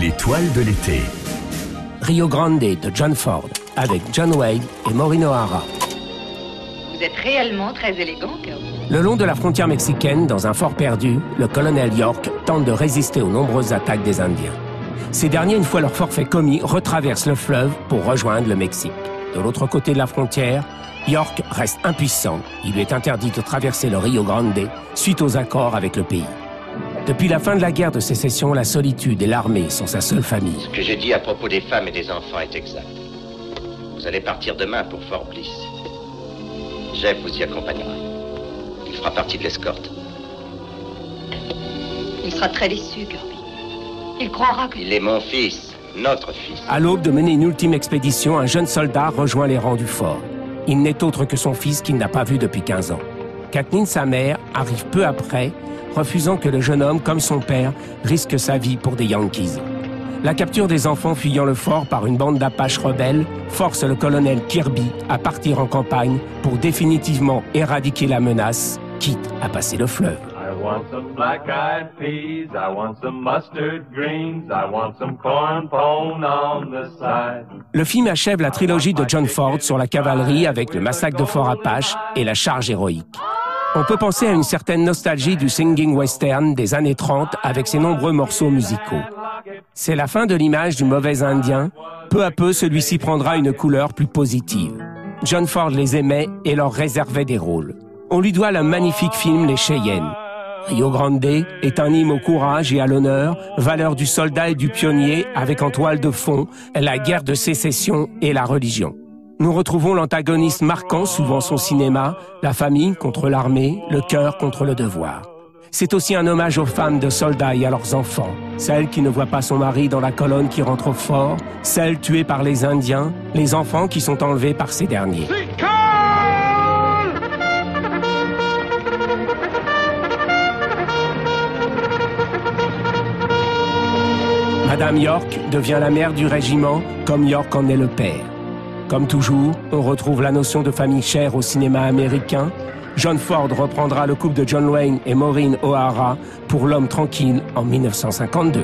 L'étoile de l'été. Rio Grande de John Ford, avec John Wayne et Maureen O'Hara. Vous êtes réellement très élégant, Kirby. Le long de la frontière mexicaine, dans un fort perdu, le colonel York tente de résister aux nombreuses attaques des Indiens. Ces derniers, une fois leur forfait commis, retraversent le fleuve pour rejoindre le Mexique. De l'autre côté de la frontière, York reste impuissant. Il lui est interdit de traverser le Rio Grande suite aux accords avec le pays. Depuis la fin de la guerre de sécession, la solitude et l'armée sont sa seule famille. Ce que j'ai dit à propos des femmes et des enfants est exact. Vous allez partir demain pour Fort Bliss. Jeff vous y accompagnera. Il fera partie de l'escorte. Il sera très déçu, Kirby. Il croira que... Il est mon fils, notre fils. À l'aube de mener une ultime expédition, un jeune soldat rejoint les rangs du fort. Il n'est autre que son fils qu'il n'a pas vu depuis 15 ans. Kathleen, sa mère, arrive peu après, refusant que le jeune homme, comme son père, risque sa vie pour des Yankees. La capture des enfants fuyant le fort par une bande d'Apaches rebelles force le colonel Kirby à partir en campagne pour définitivement éradiquer la menace, quitte à passer le fleuve. I want some black-eyed peas, I want some mustard greens, I want some corn pone on the side. Le film achève la trilogie de John Ford sur la cavalerie avec le massacre de Fort Apache et la charge héroïque. On peut penser à une certaine nostalgie du singing western des années 30 avec ses nombreux morceaux musicaux. C'est la fin de l'image du mauvais indien. Peu à peu, celui-ci prendra une couleur plus positive. John Ford les aimait et leur réservait des rôles. On lui doit le magnifique film Les Cheyennes. Rio Grande est un hymne au courage et à l'honneur, valeur du soldat et du pionnier, avec en toile de fond la guerre de sécession et la religion. Nous retrouvons l'antagoniste marquant souvent son cinéma, la famille contre l'armée, le cœur contre le devoir. C'est aussi un hommage aux femmes de soldats et à leurs enfants, celles qui ne voient pas son mari dans la colonne qui rentre au fort, celles tuées par les Indiens, les enfants qui sont enlevés par ces derniers. Madame York devient la mère du régiment, comme York en est le père. Comme toujours, on retrouve la notion de famille chère au cinéma américain. John Ford reprendra le couple de John Wayne et Maureen O'Hara pour L'homme tranquille en 1952.